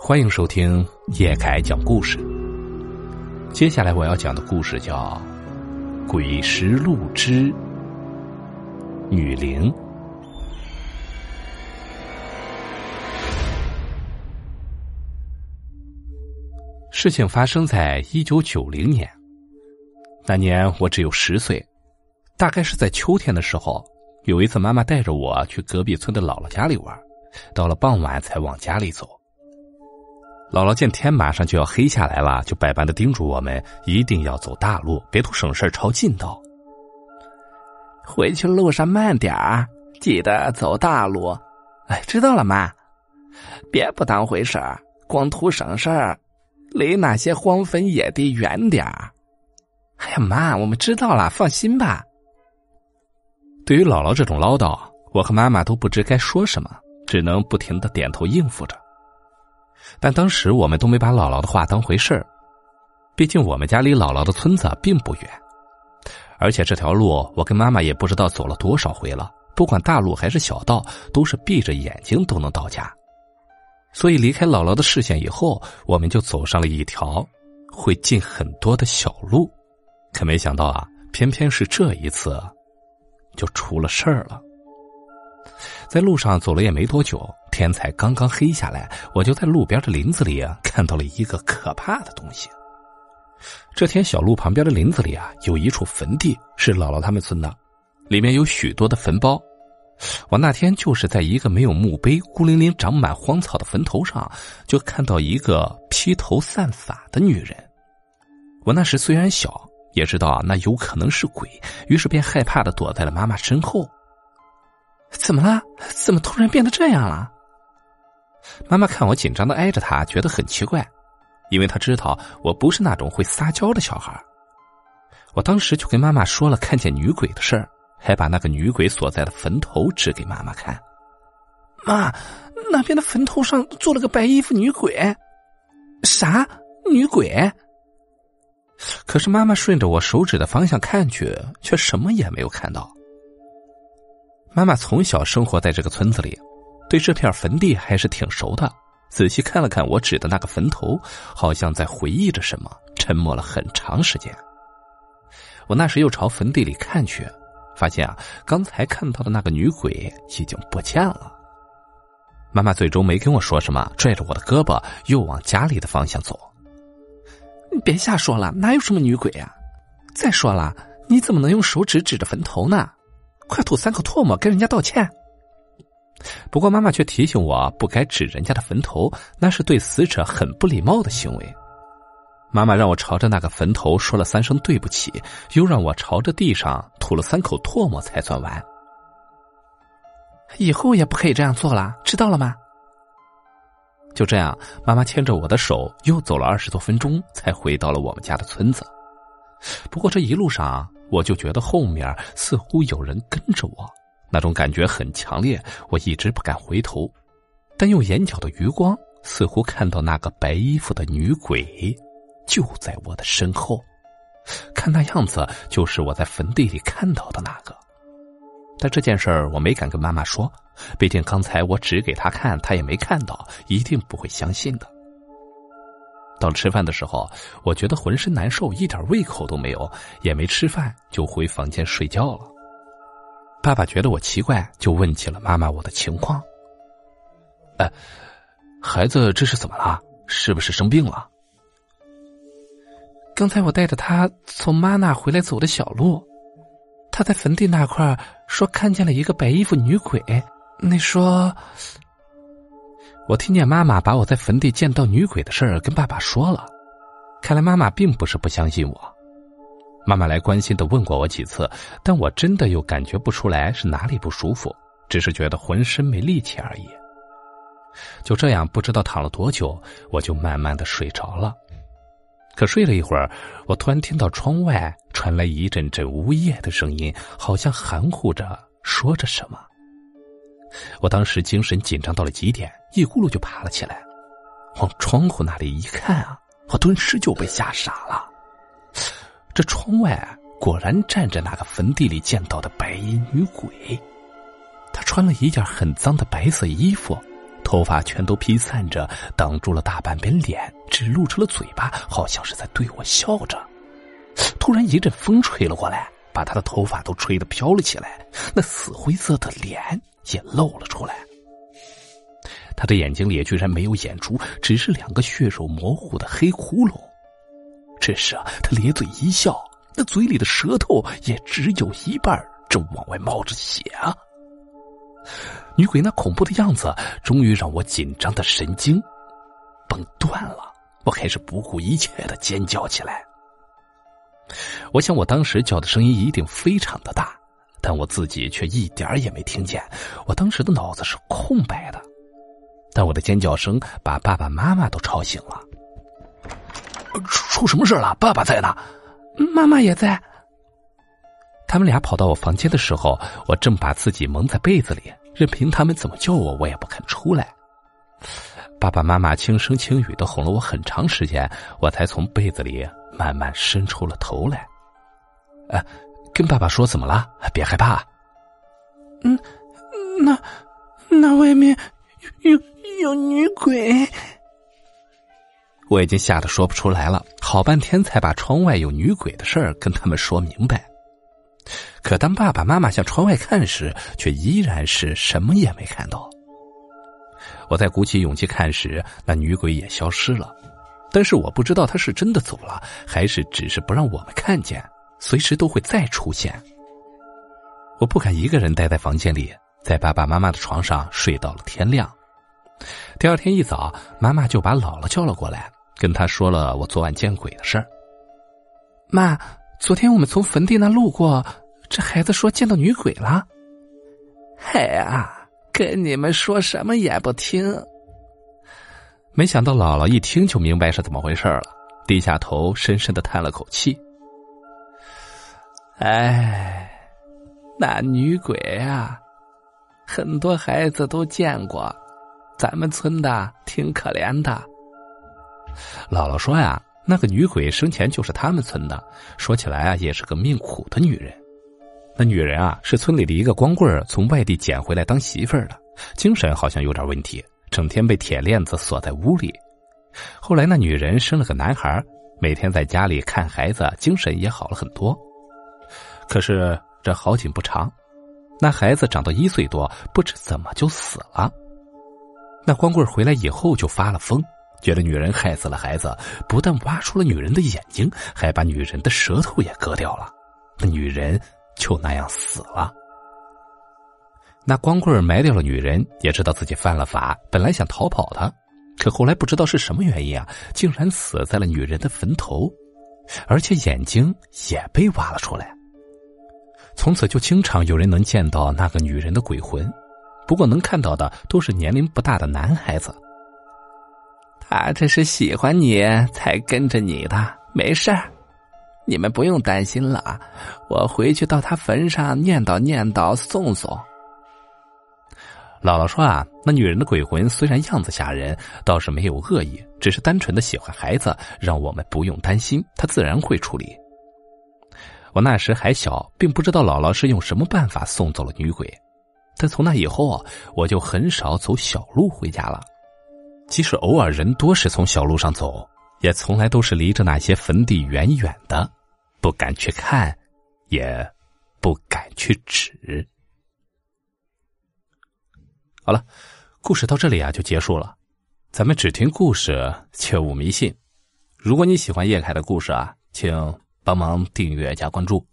欢迎收听叶凯讲故事。接下来我要讲的故事叫《鬼石路之女灵》。事情发生在一九九零年，那年我只有十岁，大概是在秋天的时候，有一次妈妈带着我去隔壁村的姥姥家里玩，到了傍晚才往家里走。姥姥见天马上就要黑下来了，就百般的叮嘱我们一定要走大路，别图省事抄近道。回去路上慢点儿，记得走大路。哎，知道了，妈。别不当回事儿，光图省事儿，离那些荒坟野地远点儿。哎呀，妈，我们知道了，放心吧。对于姥姥这种唠叨，我和妈妈都不知该说什么，只能不停的点头应付着。但当时我们都没把姥姥的话当回事儿，毕竟我们家离姥姥的村子并不远，而且这条路我跟妈妈也不知道走了多少回了，不管大路还是小道，都是闭着眼睛都能到家。所以离开姥姥的视线以后，我们就走上了一条会进很多的小路，可没想到啊，偏偏是这一次就出了事儿了。在路上走了也没多久。天才刚刚黑下来，我就在路边的林子里啊看到了一个可怕的东西。这天，小路旁边的林子里啊有一处坟地，是姥姥他们村的，里面有许多的坟包。我那天就是在一个没有墓碑、孤零零长满荒草的坟头上，就看到一个披头散发的女人。我那时虽然小，也知道那有可能是鬼，于是便害怕的躲在了妈妈身后。怎么了？怎么突然变得这样了？妈妈看我紧张的挨着她，觉得很奇怪，因为她知道我不是那种会撒娇的小孩。我当时就跟妈妈说了看见女鬼的事儿，还把那个女鬼所在的坟头指给妈妈看。妈，那边的坟头上坐了个白衣服女鬼。啥？女鬼？可是妈妈顺着我手指的方向看去，却什么也没有看到。妈妈从小生活在这个村子里。对这片坟地还是挺熟的，仔细看了看我指的那个坟头，好像在回忆着什么，沉默了很长时间。我那时又朝坟地里看去，发现啊，刚才看到的那个女鬼已经不见了。妈妈最终没跟我说什么，拽着我的胳膊又往家里的方向走。你别瞎说了，哪有什么女鬼啊？再说了，你怎么能用手指指着坟头呢？快吐三口唾沫，跟人家道歉。不过妈妈却提醒我不该指人家的坟头，那是对死者很不礼貌的行为。妈妈让我朝着那个坟头说了三声对不起，又让我朝着地上吐了三口唾沫才算完。以后也不可以这样做了，知道了吗？就这样，妈妈牵着我的手又走了二十多分钟，才回到了我们家的村子。不过这一路上，我就觉得后面似乎有人跟着我。那种感觉很强烈，我一直不敢回头，但用眼角的余光，似乎看到那个白衣服的女鬼就在我的身后。看那样子，就是我在坟地里看到的那个。但这件事儿我没敢跟妈妈说，毕竟刚才我指给她看，她也没看到，一定不会相信的。到吃饭的时候，我觉得浑身难受，一点胃口都没有，也没吃饭，就回房间睡觉了。爸爸觉得我奇怪，就问起了妈妈我的情况。哎，孩子这是怎么了？是不是生病了？刚才我带着他从妈那回来走的小路，他在坟地那块说看见了一个白衣服女鬼。那说，我听见妈妈把我在坟地见到女鬼的事儿跟爸爸说了，看来妈妈并不是不相信我。妈妈来关心的问过我几次，但我真的又感觉不出来是哪里不舒服，只是觉得浑身没力气而已。就这样，不知道躺了多久，我就慢慢的睡着了。可睡了一会儿，我突然听到窗外传来一阵阵呜咽的声音，好像含糊着说着什么。我当时精神紧张到了极点，一咕噜就爬了起来，往窗户那里一看啊，我顿时就被吓傻了。这窗外果然站着那个坟地里见到的白衣女鬼，她穿了一件很脏的白色衣服，头发全都披散着，挡住了大半边脸，只露出了嘴巴，好像是在对我笑着。突然一阵风吹了过来，把她的头发都吹得飘了起来，那死灰色的脸也露了出来。他的眼睛里居然没有眼珠，只是两个血肉模糊的黑窟窿。这时啊，他咧嘴一笑，那嘴里的舌头也只有一半正往外冒着血啊！女鬼那恐怖的样子，终于让我紧张的神经崩断了。我开始不顾一切的尖叫起来。我想，我当时叫的声音一定非常的大，但我自己却一点也没听见。我当时的脑子是空白的，但我的尖叫声把爸爸妈妈都吵醒了。出出什么事了？爸爸在呢，妈妈也在。他们俩跑到我房间的时候，我正把自己蒙在被子里，任凭他们怎么叫我，我也不肯出来。爸爸妈妈轻声轻语的哄了我很长时间，我才从被子里慢慢伸出了头来。呃，跟爸爸说怎么了？别害怕。嗯，那那外面有有有女鬼。我已经吓得说不出来了，好半天才把窗外有女鬼的事儿跟他们说明白。可当爸爸妈妈向窗外看时，却依然是什么也没看到。我在鼓起勇气看时，那女鬼也消失了。但是我不知道她是真的走了，还是只是不让我们看见，随时都会再出现。我不敢一个人待在房间里，在爸爸妈妈的床上睡到了天亮。第二天一早，妈妈就把姥姥叫了过来，跟他说了我昨晚见鬼的事儿。妈。昨天我们从坟地那路过，这孩子说见到女鬼了。嘿啊，跟你们说什么也不听。没想到姥姥一听就明白是怎么回事了，低下头深深的叹了口气。哎，那女鬼啊，很多孩子都见过，咱们村的挺可怜的。姥姥说呀。那个女鬼生前就是他们村的，说起来啊，也是个命苦的女人。那女人啊，是村里的一个光棍从外地捡回来当媳妇儿的，精神好像有点问题，整天被铁链子锁在屋里。后来那女人生了个男孩，每天在家里看孩子，精神也好了很多。可是这好景不长，那孩子长到一岁多，不知怎么就死了。那光棍回来以后就发了疯。觉得女人害死了孩子，不但挖出了女人的眼睛，还把女人的舌头也割掉了，那女人就那样死了。那光棍埋掉了女人，也知道自己犯了法，本来想逃跑的，可后来不知道是什么原因啊，竟然死在了女人的坟头，而且眼睛也被挖了出来。从此就经常有人能见到那个女人的鬼魂，不过能看到的都是年龄不大的男孩子。他这是喜欢你才跟着你的，没事儿，你们不用担心了。我回去到他坟上念叨念叨，送送。姥姥说啊，那女人的鬼魂虽然样子吓人，倒是没有恶意，只是单纯的喜欢孩子，让我们不用担心，她自然会处理。我那时还小，并不知道姥姥是用什么办法送走了女鬼，但从那以后啊，我就很少走小路回家了。即使偶尔人多时从小路上走，也从来都是离着那些坟地远远的，不敢去看，也不敢去指。好了，故事到这里啊就结束了。咱们只听故事，切勿迷信。如果你喜欢叶凯的故事啊，请帮忙订阅加关注。